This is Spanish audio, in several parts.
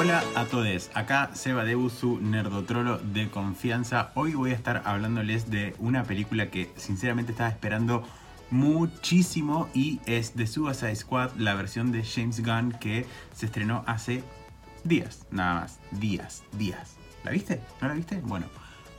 Hola a todos, acá Seba Debu, su nerdotrolo de confianza. Hoy voy a estar hablándoles de una película que sinceramente estaba esperando muchísimo y es The Suicide Squad, la versión de James Gunn que se estrenó hace días, nada más, días, días. ¿La viste? ¿No la viste? Bueno,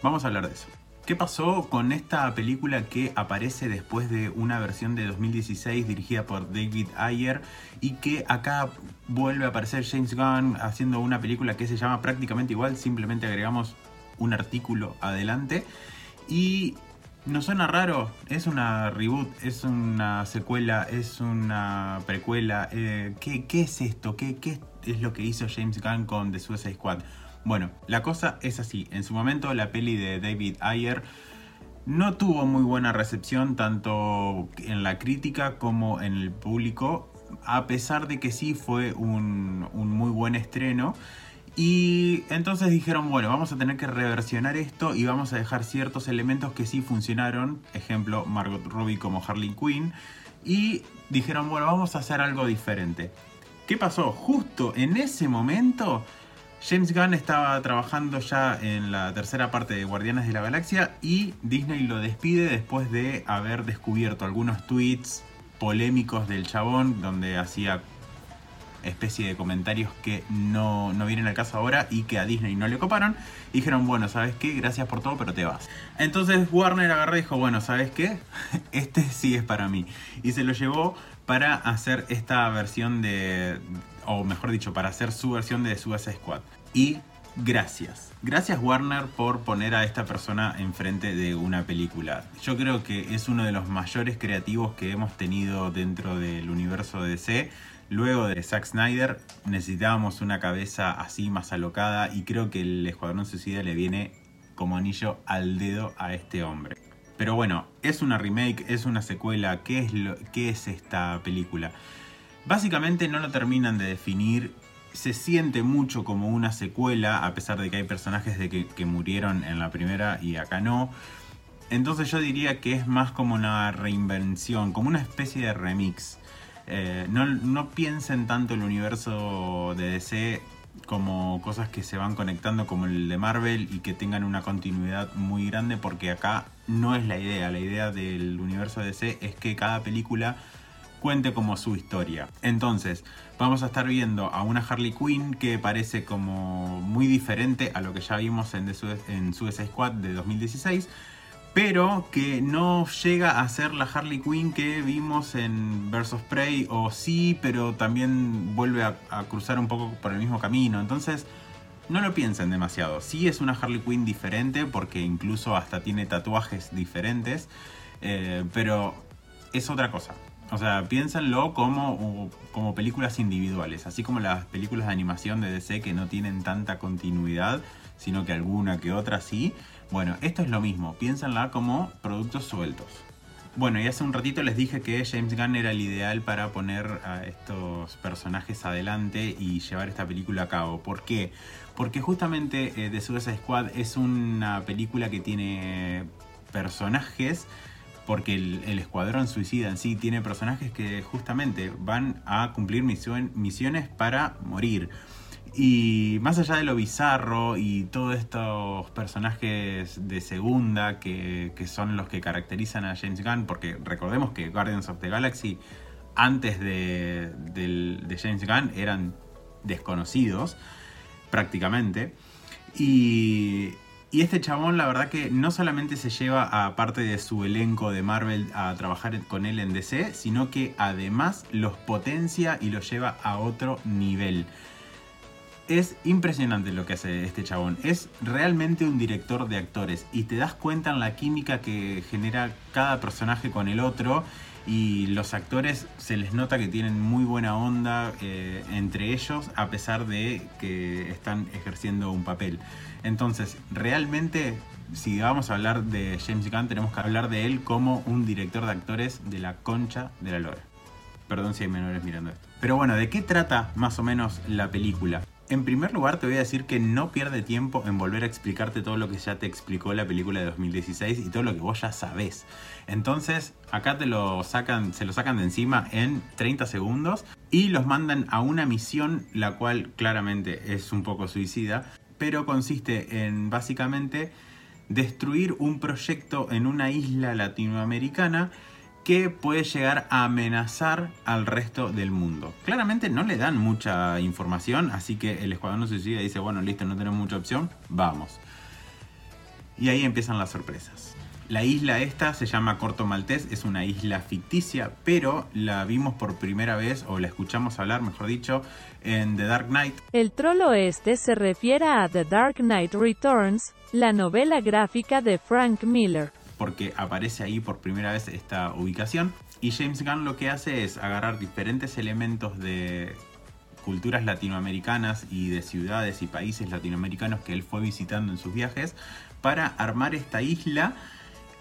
vamos a hablar de eso. ¿Qué pasó con esta película que aparece después de una versión de 2016 dirigida por David Ayer y que acá vuelve a aparecer James Gunn haciendo una película que se llama prácticamente igual, simplemente agregamos un artículo adelante y nos suena raro, es una reboot, es una secuela, es una precuela, eh, ¿qué, es esto? ¿Qué, ¿Qué es lo que hizo James Gunn con The Suicide Squad? Bueno, la cosa es así. En su momento la peli de David Ayer no tuvo muy buena recepción tanto en la crítica como en el público, a pesar de que sí fue un, muy buen estreno. Y entonces dijeron, bueno, vamos a tener que reversionar esto y vamos a dejar ciertos elementos que sí funcionaron, ejemplo Margot Robbie como Harley Quinn, y dijeron, bueno, vamos a hacer algo diferente. ¿Qué pasó? Justo en ese momento James Gunn estaba trabajando ya en la tercera parte de Guardianes de la Galaxia y Disney lo despide después de haber descubierto algunos tweets polémicos del chabón donde hacía especie de comentarios que no, no vienen al caso ahora y que a Disney no le coparon. Y dijeron, bueno, ¿sabes qué? Gracias por todo, pero te vas. Entonces Warner agarró y dijo, bueno, ¿sabes qué? Este sí es para mí. Y se lo llevó para hacer esta versión de, o mejor dicho, para hacer su versión de Suicide Squad. Y gracias. Gracias Warner por poner a esta persona enfrente de una película. Yo creo que es uno de los mayores creativos que hemos tenido dentro del universo de DC. Luego de Zack Snyder necesitábamos una cabeza así más alocada y creo que el Escuadrón Suicida le viene como anillo al dedo a este hombre. Pero bueno, es una remake, es una secuela, ¿qué es, lo, qué es esta película? Básicamente no lo terminan de definir. Se siente mucho como una secuela, a pesar de que hay personajes de que, murieron en la primera y acá no. Entonces yo diría que es más como una reinvención, como una especie de remix. Eh, no, no, piensen tanto el universo de DC como cosas que se van conectando como el de Marvel y que tengan una continuidad muy grande porque acá no es la idea. La idea del universo de DC es que cada película cuente como su historia. Entonces, vamos a estar viendo a una Harley Quinn que parece como muy diferente a lo que ya vimos en, en Suicide Squad de 2016, pero que no llega a ser la Harley Quinn que vimos en Versus Prey, o sí, pero también vuelve a, cruzar un poco por el mismo camino. Entonces, no lo piensen demasiado. Sí es una Harley Quinn diferente, porque incluso hasta tiene tatuajes diferentes, eh, pero es otra cosa. O sea, piénsenlo como, como películas individuales, así como las películas de animación de DC que no tienen tanta continuidad, sino que alguna que otra sí. Bueno, esto es lo mismo, piénsenla como productos sueltos. Bueno, y hace un ratito les dije que James Gunn era el ideal para poner a estos personajes adelante y llevar esta película a cabo. ¿Por qué? Porque justamente eh, The Suicide Squad es una película que tiene personajes porque el, escuadrón suicida en sí tiene personajes que justamente van a cumplir misiones para morir. Y más allá de lo bizarro y todos estos personajes de segunda que, son los que caracterizan a James Gunn, porque recordemos que Guardians of the Galaxy antes de, de James Gunn eran desconocidos prácticamente. Y, y este chabón, la verdad que no solamente se lleva a parte de su elenco de Marvel a trabajar con él en DC, sino que además los potencia y los lleva a otro nivel. Es impresionante lo que hace este chabón. Es realmente un director de actores y te das cuenta en la química que genera cada personaje con el otro y los actores se les nota que tienen muy buena onda eh, entre ellos a pesar de que están ejerciendo un papel. Entonces, realmente, si vamos a hablar de James Gunn, tenemos que hablar de él como un director de actores de la concha de la lora. Perdón si hay menores mirando esto. Pero bueno, ¿de qué trata más o menos la película? En primer lugar, te voy a decir que no pierde tiempo en volver a explicarte todo lo que ya te explicó la película de 2016 y todo lo que vos ya sabés. Entonces, acá te lo sacan, se lo sacan de encima en 30 segundos. y los mandan a una misión la cual claramente es un poco suicida, pero consiste en básicamente destruir un proyecto en una isla latinoamericana que puede llegar a amenazar al resto del mundo. Claramente no le dan mucha información, así que el escuadrón suicida dice, bueno, listo, no tenemos mucha opción, vamos. Y ahí empiezan las sorpresas. La isla esta se llama Corto Maltés, es una isla ficticia, pero la vimos por primera vez, o la escuchamos hablar, mejor dicho, en The Dark Knight. El troll oeste se refiere a The Dark Knight Returns, la novela gráfica de Frank Miller. Porque aparece ahí por primera vez esta ubicación. Y James Gunn lo que hace es agarrar diferentes elementos de culturas latinoamericanas y de ciudades y países latinoamericanos que él fue visitando en sus viajes para armar esta isla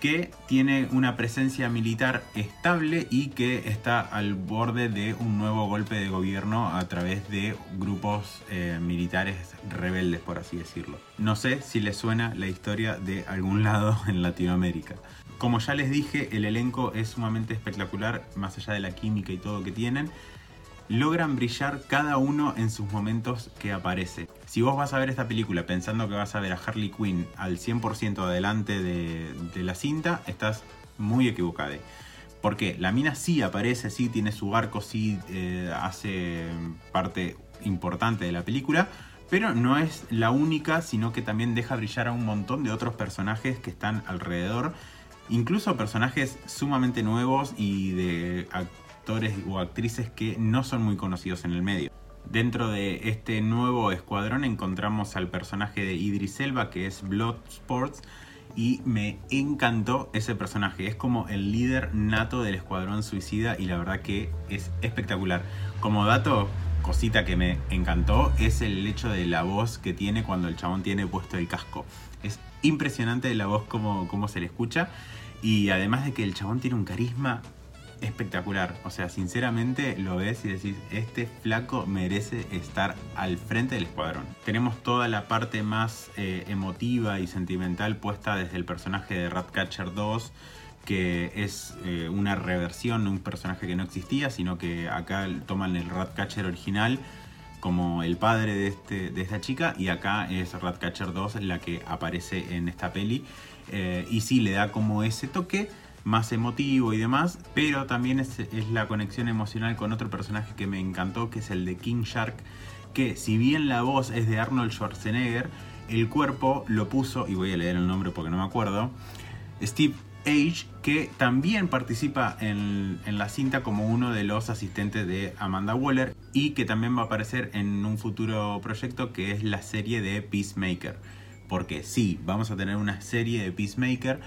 que tiene una presencia militar estable y que está al borde de un nuevo golpe de gobierno a través de grupos eh, militares rebeldes, por así decirlo. No sé si les suena la historia de algún lado en Latinoamérica. Como ya les dije, el elenco es sumamente espectacular, más allá de la química y todo que tienen logran brillar cada uno en sus momentos que aparece. Si vos vas a ver esta película pensando que vas a ver a Harley Quinn al 100% adelante de, la cinta, estás muy equivocado. Porque la mina sí aparece, sí tiene su arco, sí eh, hace parte importante de la película, pero no es la única, sino que también deja brillar a un montón de otros personajes que están alrededor, incluso personajes sumamente nuevos y de o actrices que no son muy conocidos en el medio. Dentro de este nuevo escuadrón encontramos al personaje de Idris Elba que es Bloodsports y me encantó ese personaje. Es como el líder nato del escuadrón suicida y la verdad que es espectacular. Como dato, cosita que me encantó es el hecho de la voz que tiene cuando el chabón tiene puesto el casco. Es impresionante la voz como, como se le escucha y además de que el chabón tiene un carisma espectacular. O sea, sinceramente lo ves y decís, este flaco merece estar al frente del escuadrón. Tenemos toda la parte más eh, emotiva y sentimental puesta desde el personaje de Ratcatcher 2 que es eh, una reversión de un personaje que no existía, sino que acá toman el Ratcatcher original como el padre de, este, de esta chica y acá es Ratcatcher 2 la que aparece en esta peli eh, y sí le da como ese toque más emotivo y demás, pero también es, la conexión emocional con otro personaje que me encantó, que es el de King Shark, que si bien la voz es de Arnold Schwarzenegger, el cuerpo lo puso, y voy a leer el nombre porque no me acuerdo, Steve Age, que también participa en, en, la cinta como uno de los asistentes de Amanda Waller y que también va a aparecer en un futuro proyecto que es la serie de Peacemaker. Porque sí, vamos a tener una serie de Peacemaker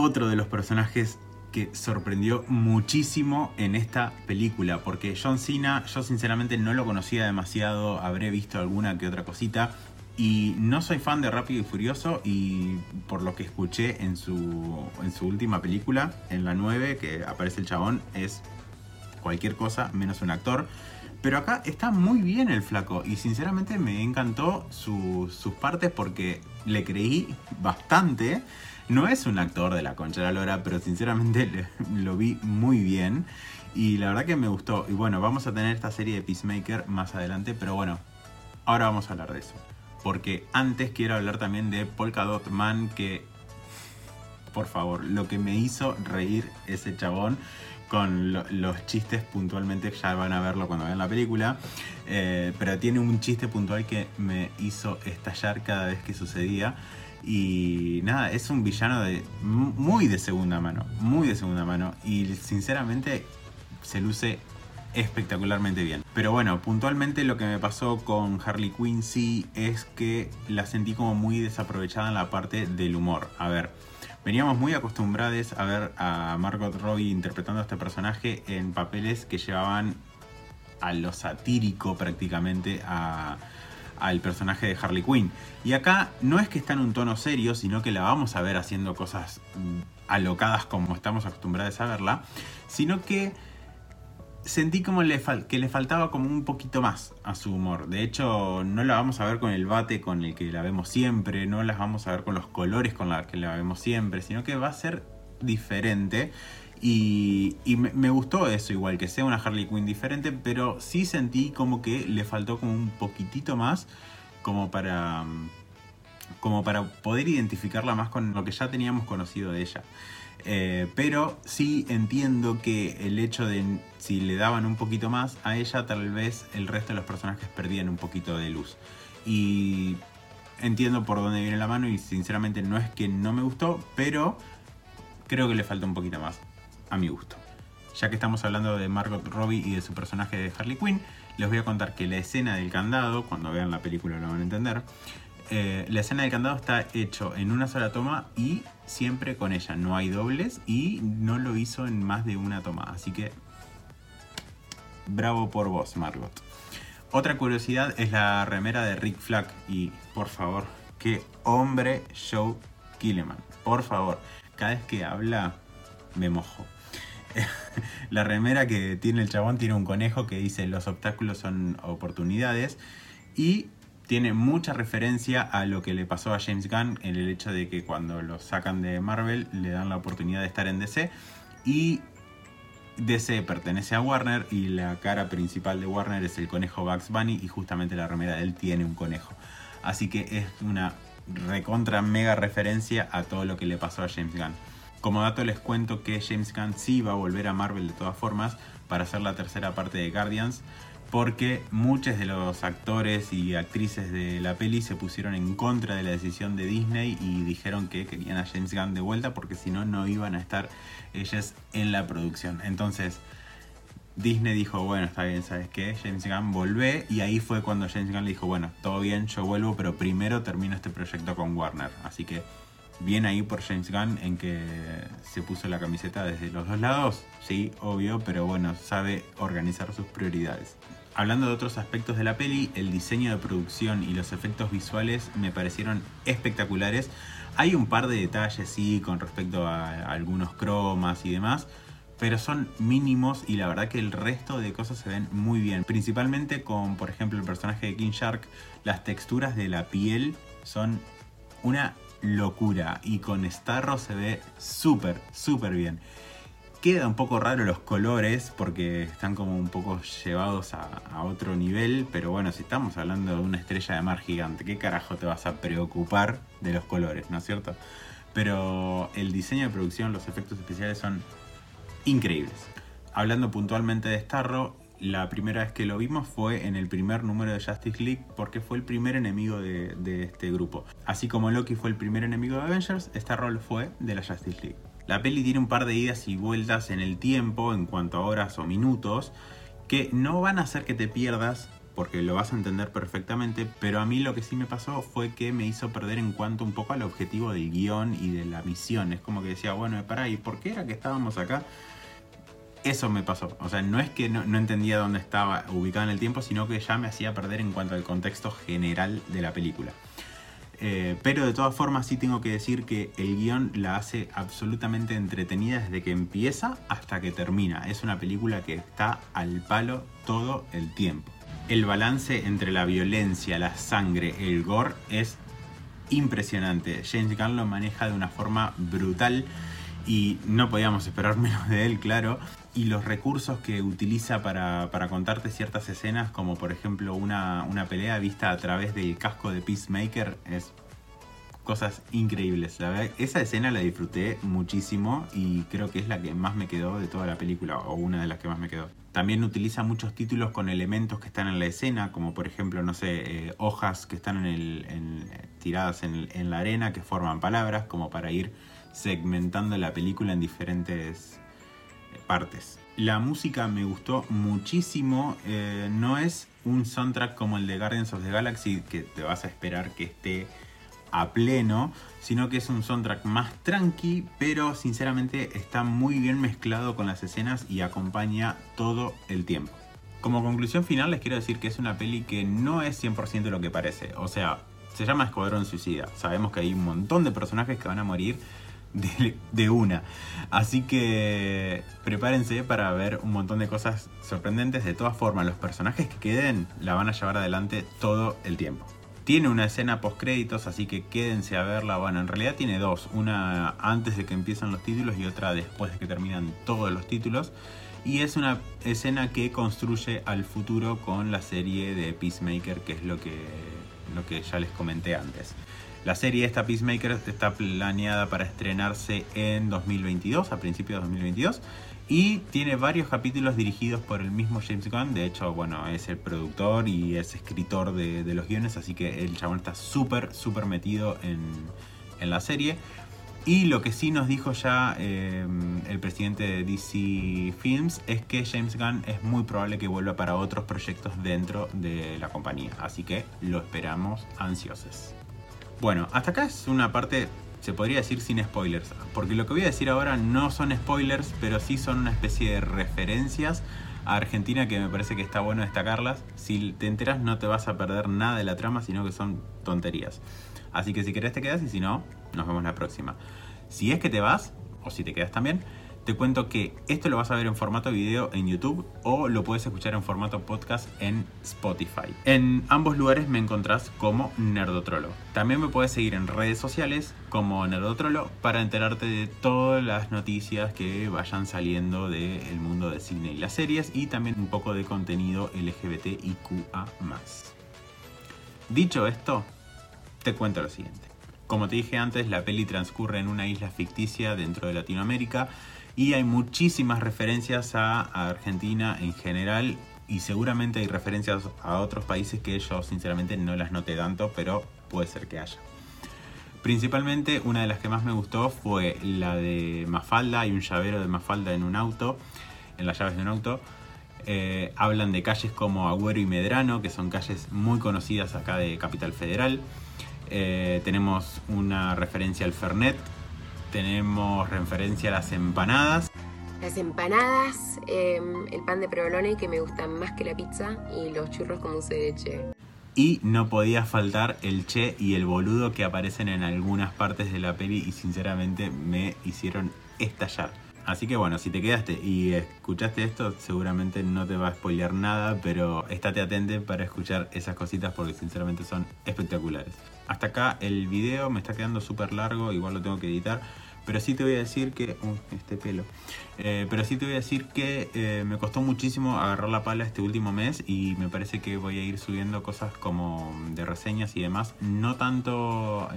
otro de los personajes que sorprendió muchísimo en esta película, porque John Cena yo sinceramente no lo conocía demasiado, habré visto alguna que otra cosita, y no soy fan de Rápido y Furioso y por lo que escuché en su, en su última película, en la 9, que aparece el chabón, es cualquier cosa menos un actor. Pero acá está muy bien el flaco y sinceramente me encantó sus partes porque le creí bastante. No es un actor de la concha de la lora, pero sinceramente lo vi muy bien. Y la verdad que me gustó. Y bueno, vamos a tener esta serie de Peacemaker más adelante, pero bueno, ahora vamos a hablar de eso. Porque antes quiero hablar también de Polka Dot Man, que por favor, lo que me hizo reír ese chabón con los chistes puntualmente, ya van a verlo cuando vean la película, eh, pero tiene un chiste puntual que me hizo estallar cada vez que sucedía. Y nada, es un villano de muy de segunda mano, muy de segunda mano. Y sinceramente se luce espectacularmente bien. Pero bueno, puntualmente lo que me pasó con Harley Quinn sí es que la sentí como muy desaprovechada en la parte del humor. A ver, veníamos muy acostumbrados a ver a Margot Robbie interpretando a este personaje en papeles que llevaban a lo satírico prácticamente a al personaje de Harley Quinn. Y acá no es que está en un tono serio, sino que la vamos a ver haciendo cosas mm, alocadas como estamos acostumbrados a verla, sino que sentí como le que le faltaba como un poquito más a su humor. De hecho, no la vamos a ver con el bate con el que la vemos siempre, no la vamos a ver con los colores con los que la vemos siempre, sino que va a ser diferente Y, me, gustó eso igual, que sea una Harley Quinn diferente, pero sí sentí como que le faltó como un poquitito más como para como para poder identificarla más con lo que ya teníamos conocido de ella. Eh, pero sí entiendo que el hecho de si le daban un poquito más a ella, tal vez el resto de los personajes perdían un poquito de luz. Y entiendo por dónde viene la mano y sinceramente no es que no me gustó, pero creo que le falta un poquito más a mi gusto. Ya que estamos hablando de Margot Robbie y de su personaje de Harley Quinn, les voy a contar que la escena del candado, cuando vean la película lo van a entender, eh, la escena del candado está hecho en una sola toma y siempre con ella. No hay dobles y no lo hizo en más de una toma. Así que bravo por vos, Margot. Otra curiosidad es la remera de Rick Flack. Y por favor, qué hombre Joe Killeman. Por favor, cada vez que habla me mojo. la remera que tiene el chabón tiene un conejo que dice los obstáculos son oportunidades. Y tiene mucha referencia a lo que le pasó a James Gunn en el hecho de que cuando lo sacan de Marvel le dan la oportunidad de estar en DC y DC pertenece a Warner y la cara principal de Warner es el conejo Bugs Bunny y justamente la remera de él tiene un conejo. Así que es una recontra mega referencia a todo lo que le pasó a James Gunn. Como dato les cuento que James Gunn sí va a volver a Marvel de todas formas para hacer la tercera parte de Guardians porque muchos de los actores y actrices de la peli se pusieron en contra de la decisión de Disney y dijeron que querían a James Gunn de vuelta porque si no, no iban a estar ellas en la producción. Entonces, Disney dijo, bueno, está bien, ¿sabes qué? James Gunn volvé y ahí fue cuando James Gunn le dijo, bueno, todo bien, yo vuelvo, pero primero termino este proyecto con Warner. Así que bien ahí por James Gunn en que se puso la camiseta desde los dos lados, sí, obvio, pero bueno, sabe organizar sus prioridades. Hablando de otros aspectos de la peli, el diseño de producción y los efectos visuales me parecieron espectaculares. Hay un par de detalles, sí, con respecto a algunos cromas y demás, pero son mínimos y la verdad que el resto de cosas se ven muy bien. Principalmente con, por ejemplo, el personaje de King Shark, las texturas de la piel son una locura y con Starro se ve súper, súper bien. Queda un poco raro los colores porque están como un poco llevados a, otro nivel, pero bueno, si estamos hablando de una estrella de mar gigante, ¿qué carajo te vas a preocupar de los colores, no es cierto? Pero el diseño de producción, los efectos especiales son increíbles. Hablando puntualmente de Starro, la primera vez que lo vimos fue en el primer número de Justice League porque fue el primer enemigo de, este grupo. Así como Loki fue el primer enemigo de Avengers, Starro fue de la Justice League. La peli tiene un par de idas y vueltas en el tiempo en cuanto a horas o minutos que no van a hacer que te pierdas porque lo vas a entender perfectamente, pero a mí lo que sí me pasó fue que me hizo perder en cuanto un poco al objetivo del guion y de la misión. Es como que decía, bueno, para, ¿y por qué era que estábamos acá? Eso me pasó. O sea, no es que no, entendía dónde estaba ubicado en el tiempo, sino que ya me hacía perder en cuanto al contexto general de la película. Eh, pero de todas formas sí tengo que decir que el guion la hace absolutamente entretenida desde que empieza hasta que termina. Es una película que está al palo todo el tiempo. El balance entre la violencia, la sangre, el gore es impresionante. James Gunn lo maneja de una forma brutal y no podíamos esperar menos de él, claro y los recursos que utiliza para, contarte ciertas escenas, como por ejemplo una, una, pelea vista a través del casco de Peacemaker, es cosas increíbles. La verdad, esa escena la disfruté muchísimo y creo que es la que más me quedó de toda la película, o una de las que más me quedó. También utiliza muchos títulos con elementos que están en la escena, como por ejemplo, no sé, eh, hojas que están en tiradas en la arena que forman palabras, como para ir segmentando la película en diferentes partes. La música me gustó muchísimo. Eh, no es un soundtrack como el de Guardians of the Galaxy que te vas a esperar que esté a pleno, sino que es un soundtrack más tranqui, pero sinceramente está muy bien mezclado con las escenas y acompaña todo el tiempo. Como conclusión final les quiero decir que es una peli que no es 100% lo que parece. O sea, se llama Escuadrón Suicida. Sabemos que hay un montón de personajes que van a morir de, una. Así que prepárense para ver un montón de cosas sorprendentes. De todas formas, los personajes que queden la van a llevar adelante todo el tiempo. Tiene una escena post créditos, así que quédense a verla. Bueno, en realidad tiene dos, una antes de que empiezan los títulos y otra después de que terminan todos los títulos. Y es una escena que construye al futuro con la serie de Peacemaker, que es lo que, lo que ya les comenté antes. La serie esta Peacemaker está planeada para estrenarse en 2022, a principios de 2022. Y tiene varios capítulos dirigidos por el mismo James Gunn. De hecho, bueno, es el productor y es escritor de, los guiones. Así que el chabón está súper, súper metido en, la serie. Y lo que sí nos dijo ya eh, el presidente de DC Films es que James Gunn es muy probable que vuelva para otros proyectos dentro de la compañía. Así que lo esperamos ansiosos. Bueno, hasta acá es una parte se podría decir sin spoilers, porque lo que voy a decir ahora no son spoilers, pero sí son una especie de referencias a Argentina que me parece que está bueno destacarlas. Si te enteras no te vas a perder nada de la trama, sino que son tonterías. Así que si querés te quedas y si no, nos vemos la próxima. Si es que te vas, o si te quedas también, te cuento que esto lo vas a ver en formato video en YouTube o lo puedes escuchar en formato podcast en Spotify. En ambos lugares me encontrás como Nerdotrolo. También me puedes seguir en redes sociales como Nerdotrolo para enterarte de todas las noticias que vayan saliendo del mundo del cine y las series y también un poco de contenido LGBTIQA. Dicho esto, te cuento lo siguiente. Como te dije antes, la peli transcurre en una isla ficticia dentro de Latinoamérica y hay muchísimas referencias a, Argentina en general y seguramente hay referencias a otros países que yo sinceramente no las noté tanto, pero puede ser que haya. Principalmente una de las que más me gustó fue la de Mafalda, hay un llavero de Mafalda en un auto, en las llaves de un auto. Eh, hablan de calles como Agüero y Medrano, que son calles muy conocidas acá de Capital Federal. Eh, tenemos una referencia al Fernet, tenemos referencia a las empanadas. Las empanadas, em, el pan de provolone que me gustan más que la pizza y los churros con dulce de leche. Y no podía faltar el che y el boludo que aparecen en algunas partes de la peli y sinceramente me hicieron estallar. Así que bueno, si te quedaste y escuchaste esto, seguramente no te va a spoilear nada, pero estate atento para escuchar esas cositas porque sinceramente son espectaculares. Hasta acá el video me está quedando súper largo, igual lo tengo que editar. Pero sí te voy a decir que. este pelo. Eh, pero sí te voy a decir que eh, me costó muchísimo agarrar la pala este último mes y me parece que voy a ir subiendo cosas como de reseñas y demás. No tanto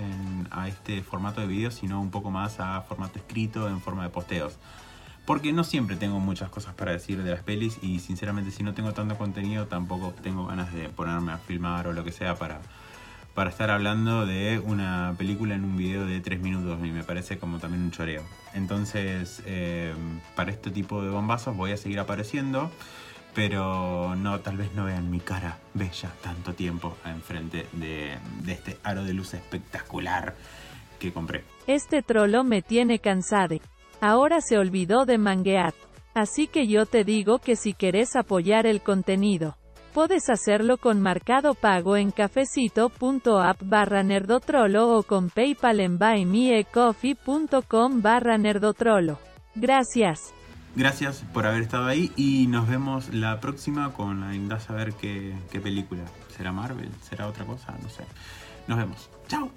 a este formato de video, sino un poco más a formato escrito en forma de posteos. Porque no siempre tengo muchas cosas para decir de las pelis y sinceramente si no tengo tanto contenido tampoco tengo ganas de ponerme a filmar o lo que sea para para estar hablando de una película en un video de 3 minutos y me parece como también un choreo. Entonces, eh, para este tipo de bombazos voy a seguir apareciendo, pero no, tal vez no vean mi cara bella tanto tiempo enfrente de, de este aro de luz espectacular que compré. Este trolo me tiene cansado. Ahora se olvidó de manguear. Así que yo te digo que si querés apoyar el contenido, Puedes hacerlo con marcado pago en cafecito.app barra nerdotrolo o con PayPal en buymeacoffee.com barra nerdotrolo. Gracias. Gracias por haber estado ahí y nos vemos la próxima con la a qué, qué película. ¿Será Marvel? ¿Será otra cosa? No sé. Nos vemos. Chao.